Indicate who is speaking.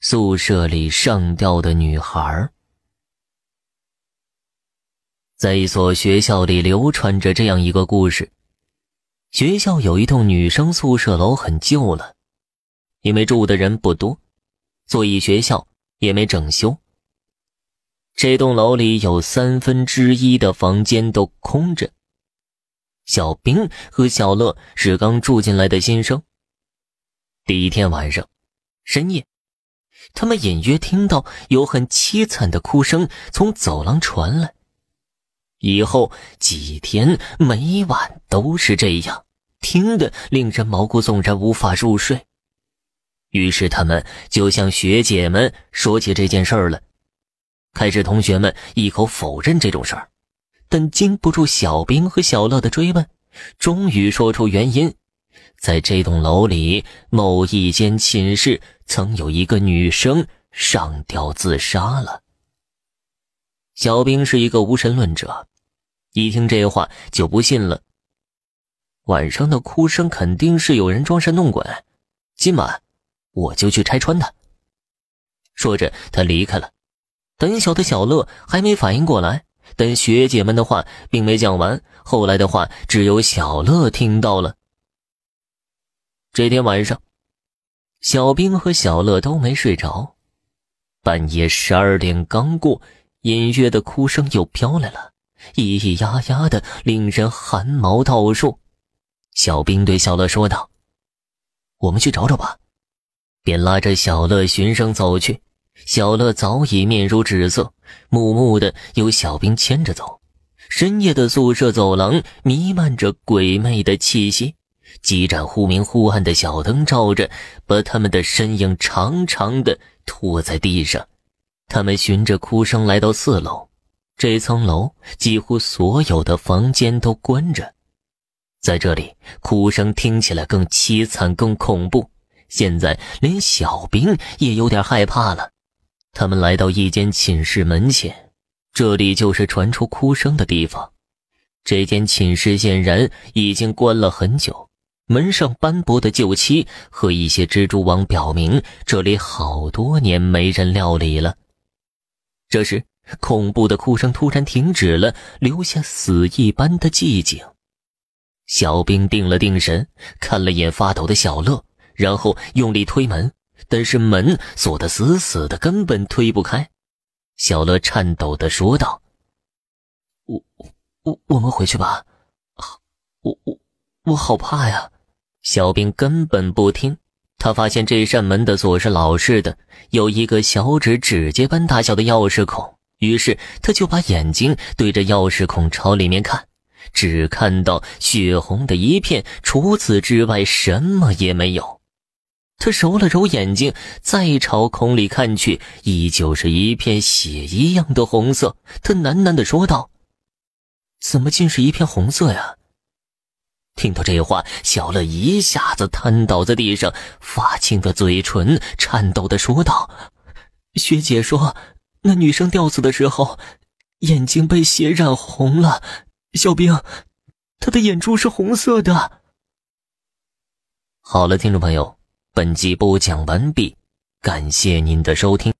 Speaker 1: 宿舍里上吊的女孩。在一所学校里流传着这样一个故事：学校有一栋女生宿舍楼，很旧了，因为住的人不多，所以学校也没整修。这栋楼里有三分之一的房间都空着。小兵和小乐是刚住进来的新生。第一天晚上，深夜，他们隐约听到有很凄惨的哭声从走廊传来。以后几天每晚都是这样，听得令人毛骨悚然，无法入睡。于是他们就向学姐们说起这件事儿了。开始，同学们一口否认这种事儿。但经不住小兵和小乐的追问，终于说出原因：在这栋楼里某一间寝室，曾有一个女生上吊自杀了。小兵是一个无神论者，一听这话就不信了。晚上的哭声肯定是有人装神弄鬼，今晚我就去拆穿他。说着，他离开了。胆小的小乐还没反应过来。但学姐们的话并没讲完，后来的话只有小乐听到了。这天晚上，小兵和小乐都没睡着，半夜十二点刚过，隐约的哭声又飘来了，咿咿呀呀的，令人汗毛倒竖。小兵对小乐说道：“我们去找找吧。”便拉着小乐循声走去。小乐早已面如纸色，木木的由小兵牵着走。深夜的宿舍走廊弥漫着鬼魅的气息，几盏忽明忽暗的小灯照着，把他们的身影长长的拖在地上。他们循着哭声来到四楼，这层楼几乎所有的房间都关着，在这里哭声听起来更凄惨、更恐怖。现在连小兵也有点害怕了。他们来到一间寝室门前，这里就是传出哭声的地方。这间寝室显然已经关了很久，门上斑驳的旧漆和一些蜘蛛网表明这里好多年没人料理了。这时，恐怖的哭声突然停止了，留下死一般的寂静。小兵定了定神，看了眼发抖的小乐，然后用力推门。但是门锁得死死的，根本推不开。小乐颤抖的说道：“我、我、我们回去吧，我、我、我好怕呀！”小兵根本不听，他发现这扇门的锁是老式的，有一个小指指节般大小的钥匙孔，于是他就把眼睛对着钥匙孔朝里面看，只看到血红的一片，除此之外什么也没有。他揉了揉眼睛，再朝孔里看去，依旧是一片血一样的红色。他喃喃的说道：“怎么竟是一片红色呀？”听到这话，小乐一下子瘫倒在地上，发青的嘴唇颤抖的说道：“学姐说，那女生吊死的时候，眼睛被血染红了。小兵，她的眼珠是红色的。”好了，听众朋友。本集播讲完毕，感谢您的收听。